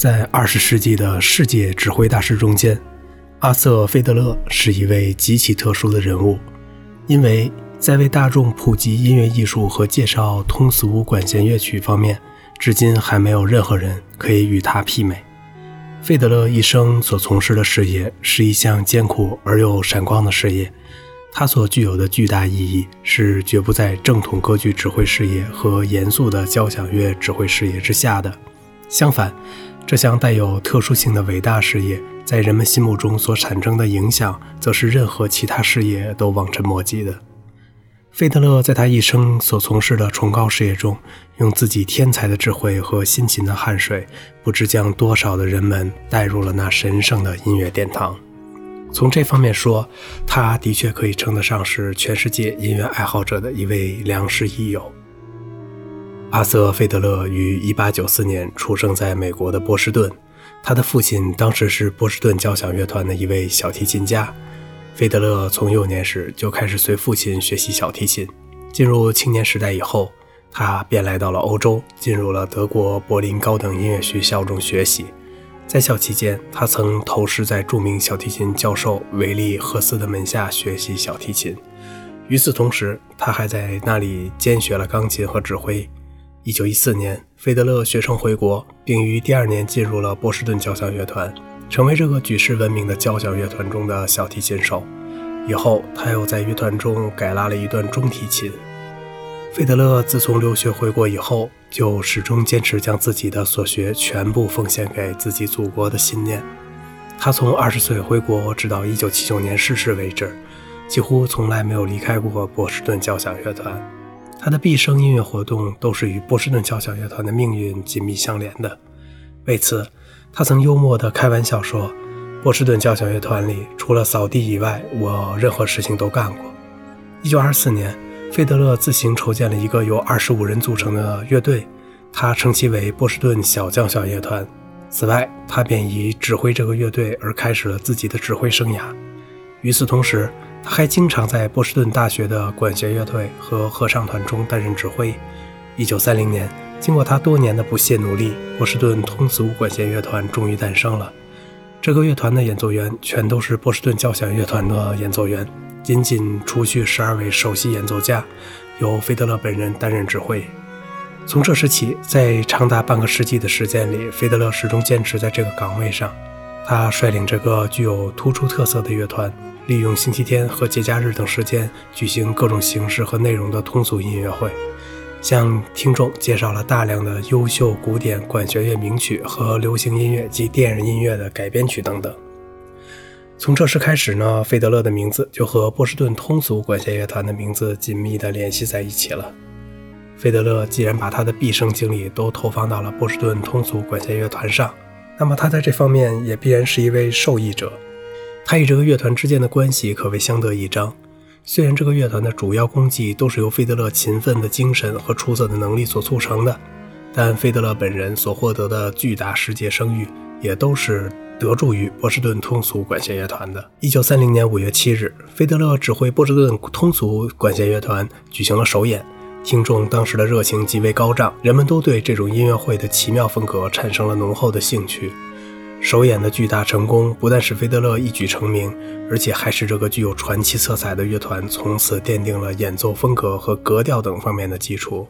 在二十世纪的世界指挥大师中间，阿瑟·费德勒是一位极其特殊的人物，因为在为大众普及音乐艺术和介绍通俗管弦乐曲方面，至今还没有任何人可以与他媲美。费德勒一生所从事的事业是一项艰苦而又闪光的事业，他所具有的巨大意义是绝不在正统歌剧指挥事业和严肃的交响乐指挥事业之下的。相反，这项带有特殊性的伟大事业在人们心目中所产生的影响，则是任何其他事业都望尘莫及的。费德勒在他一生所从事的崇高事业中，用自己天才的智慧和辛勤的汗水，不知将多少的人们带入了那神圣的音乐殿堂。从这方面说，他的确可以称得上是全世界音乐爱好者的一位良师益友。阿瑟·费德勒于1894年出生在美国的波士顿，他的父亲当时是波士顿交响乐团的一位小提琴家。费德勒从幼年时就开始随父亲学习小提琴，进入青年时代以后，他便来到了欧洲，进入了德国柏林高等音乐学校中学习。在校期间，他曾投师在著名小提琴教授维利赫斯的门下学习小提琴。与此同时，他还在那里兼学了钢琴和指挥。1914年，费德勒学成回国，并于第二年进入了波士顿交响乐团。成为这个举世闻名的交响乐团中的小提琴手。以后，他又在乐团中改拉了一段中提琴。费德勒自从留学回国以后，就始终坚持将自己的所学全部奉献给自己祖国的信念。他从二十岁回国直到一九七九年逝世为止，几乎从来没有离开过波士顿交响乐团。他的毕生音乐活动都是与波士顿交响乐团的命运紧密相连的。为此，他曾幽默地开玩笑说：“波士顿交响乐团里，除了扫地以外，我任何事情都干过。”1924 年，费德勒自行筹建了一个由25人组成的乐队，他称其为波士顿小交响乐团。此外，他便以指挥这个乐队而开始了自己的指挥生涯。与此同时，他还经常在波士顿大学的管弦乐队和合唱团中担任指挥。1930年。经过他多年的不懈努力，波士顿通俗管弦乐团终于诞生了。这个乐团的演奏员全都是波士顿交响乐团的演奏员，仅仅除去十二位首席演奏家，由费德勒本人担任指挥。从这时起，在长达半个世纪的时间里，费德勒始终坚持在这个岗位上。他率领这个具有突出特色的乐团，利用星期天和节假日等时间举行各种形式和内容的通俗音乐会。向听众介绍了大量的优秀古典管弦乐名曲和流行音乐及电影音乐的改编曲等等。从这时开始呢，费德勒的名字就和波士顿通俗管弦乐团的名字紧密地联系在一起了。费德勒既然把他的毕生精力都投放到了波士顿通俗管弦乐团上，那么他在这方面也必然是一位受益者。他与这个乐团之间的关系可谓相得益彰。虽然这个乐团的主要功绩都是由费德勒勤奋的精神和出色的能力所促成的，但费德勒本人所获得的巨大世界声誉也都是得助于波士顿通俗管弦乐团的。一九三零年五月七日，费德勒指挥波士顿通俗管弦乐团举行了首演，听众当时的热情极为高涨，人们都对这种音乐会的奇妙风格产生了浓厚的兴趣。首演的巨大成功不但使费德勒一举成名，而且还使这个具有传奇色彩的乐团从此奠定了演奏风格和格调等方面的基础。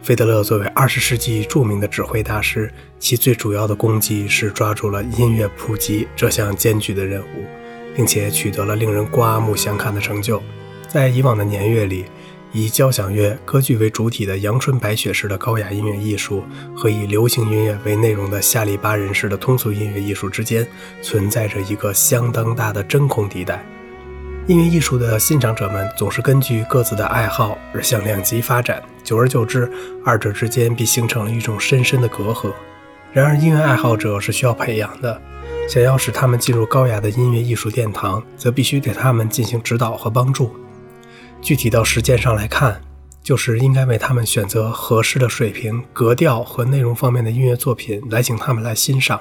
费德勒作为二十世纪著名的指挥大师，其最主要的功绩是抓住了音乐普及这项艰巨的任务，并且取得了令人刮目相看的成就。在以往的年月里，以交响乐、歌剧为主体的阳春白雪式的高雅音乐艺术，和以流行音乐为内容的下里巴人式的通俗音乐艺术之间，存在着一个相当大的真空地带。音乐艺术的欣赏者们总是根据各自的爱好而向两极发展，久而久之，二者之间必形成了一种深深的隔阂。然而，音乐爱好者是需要培养的，想要使他们进入高雅的音乐艺术殿堂，则必须对他们进行指导和帮助。具体到实践上来看，就是应该为他们选择合适的水平、格调和内容方面的音乐作品来请他们来欣赏，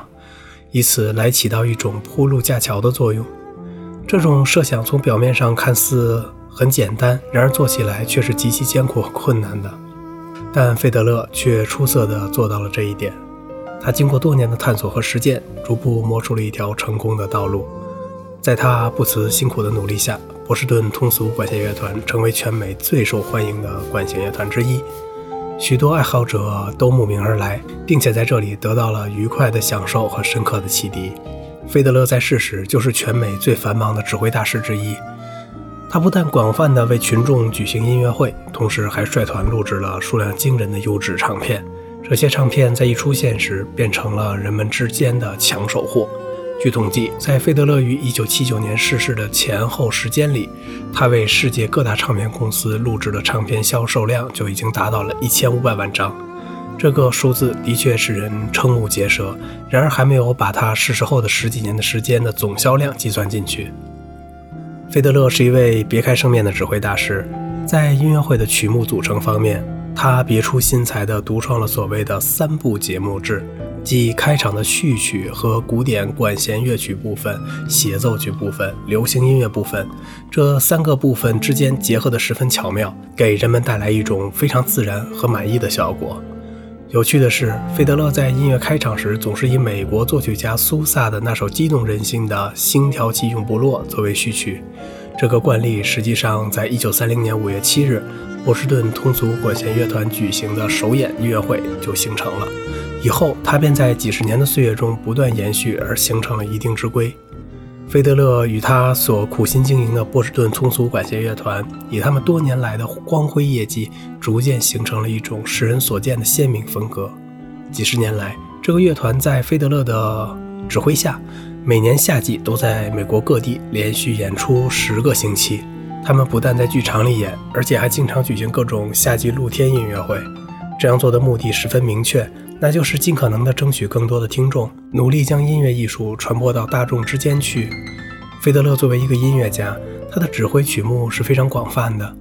以此来起到一种铺路架桥的作用。这种设想从表面上看似很简单，然而做起来却是极其艰苦和困难的。但费德勒却出色地做到了这一点。他经过多年的探索和实践，逐步摸出了一条成功的道路。在他不辞辛苦的努力下，波士顿通俗管弦乐团成为全美最受欢迎的管弦乐团之一。许多爱好者都慕名而来，并且在这里得到了愉快的享受和深刻的启迪。费德勒在世时就是全美最繁忙的指挥大师之一。他不但广泛地为群众举行音乐会，同时还率团录制了数量惊人的优质唱片。这些唱片在一出现时，变成了人们之间的抢手货。据统计，在费德勒于1979年逝世的前后时间里，他为世界各大唱片公司录制的唱片销售量就已经达到了1500万张。这个数字的确使人瞠目结舌。然而，还没有把他逝世后的十几年的时间的总销量计算进去。费德勒是一位别开生面的指挥大师，在音乐会的曲目组成方面，他别出心裁地独创了所谓的三部节目制，即开场的序曲和古典管弦乐曲部分、协奏曲部分、流行音乐部分这三个部分之间结合得十分巧妙，给人们带来一种非常自然和满意的效果。有趣的是，费德勒在音乐开场时总是以美国作曲家苏萨的那首激动人心的《星条旗永不落》作为序曲。这个惯例实际上在1930年5月7日，波士顿通俗管弦乐团举行的首演音乐会就形成了。以后，他便在几十年的岁月中不断延续，而形成了一定之规。费德勒与他所苦心经营的波士顿通俗管弦乐团，以他们多年来的光辉业绩，逐渐形成了一种世人所见的鲜明风格。几十年来，这个乐团在费德勒的指挥下，每年夏季都在美国各地连续演出十个星期。他们不但在剧场里演，而且还经常举行各种夏季露天音乐会。这样做的目的十分明确。那就是尽可能地争取更多的听众，努力将音乐艺术传播到大众之间去。费德勒作为一个音乐家，他的指挥曲目是非常广泛的。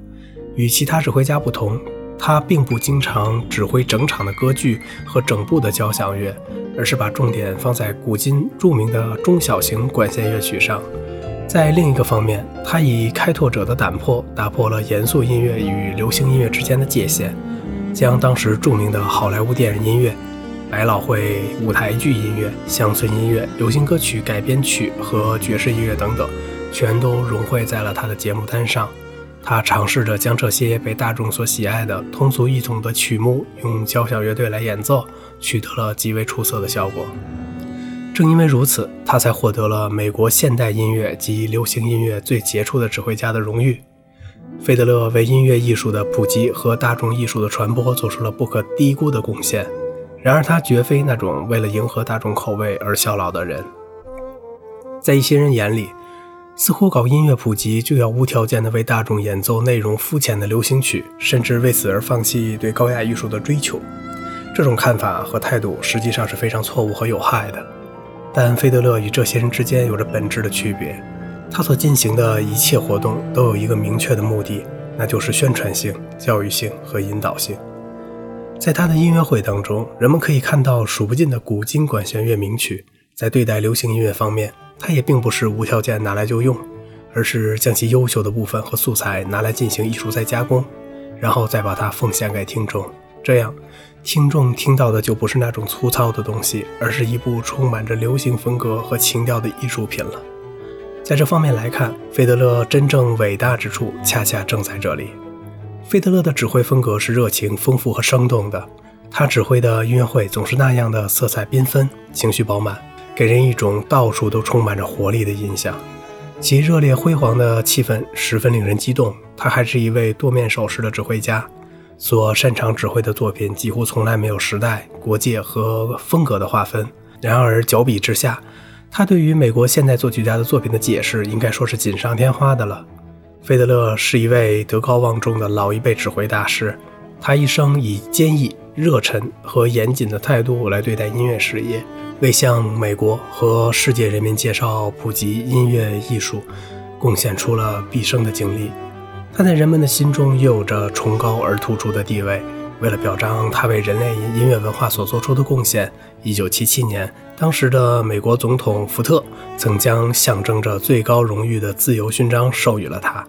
与其他指挥家不同，他并不经常指挥整场的歌剧和整部的交响乐，而是把重点放在古今著名的中小型管弦乐曲上。在另一个方面，他以开拓者的胆魄打破了严肃音乐与流行音乐之间的界限。将当时著名的好莱坞电影音乐、百老汇舞台剧音乐、乡村音乐、流行歌曲改编曲和爵士音乐等等，全都融汇在了他的节目单上。他尝试着将这些被大众所喜爱的通俗易懂的曲目，用交响乐队来演奏，取得了极为出色的效果。正因为如此，他才获得了美国现代音乐及流行音乐最杰出的指挥家的荣誉。费德勒为音乐艺术的普及和大众艺术的传播做出了不可低估的贡献。然而，他绝非那种为了迎合大众口味而效劳的人。在一些人眼里，似乎搞音乐普及就要无条件地为大众演奏内容肤浅的流行曲，甚至为此而放弃对高雅艺术的追求。这种看法和态度实际上是非常错误和有害的。但费德勒与这些人之间有着本质的区别。他所进行的一切活动都有一个明确的目的，那就是宣传性、教育性和引导性。在他的音乐会当中，人们可以看到数不尽的古今管弦乐名曲。在对待流行音乐方面，他也并不是无条件拿来就用，而是将其优秀的部分和素材拿来进行艺术再加工，然后再把它奉献给听众。这样，听众听到的就不是那种粗糙的东西，而是一部充满着流行风格和情调的艺术品了。在这方面来看，费德勒真正伟大之处恰恰正在这里。费德勒的指挥风格是热情、丰富和生动的，他指挥的音乐会总是那样的色彩缤纷、情绪饱满，给人一种到处都充满着活力的印象。其热烈辉煌的气氛十分令人激动。他还是一位多面手势的指挥家，所擅长指挥的作品几乎从来没有时代、国界和风格的划分。然而，脚比之下，他对于美国现代作曲家的作品的解释，应该说是锦上添花的了。费德勒是一位德高望重的老一辈指挥大师，他一生以坚毅、热忱和严谨的态度来对待音乐事业，为向美国和世界人民介绍、普及音乐艺术，贡献出了毕生的精力。他在人们的心中又有着崇高而突出的地位。为了表彰他为人类音乐文化所做出的贡献，1977年，当时的美国总统福特曾将象征着最高荣誉的自由勋章授予了他。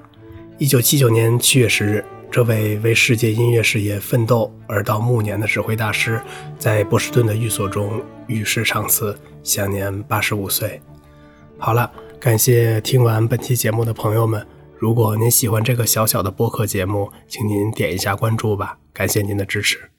1979年7月10日，这位为世界音乐事业奋斗而到暮年的指挥大师，在波士顿的寓所中与世长辞，享年八十五岁。好了，感谢听完本期节目的朋友们。如果您喜欢这个小小的播客节目，请您点一下关注吧，感谢您的支持。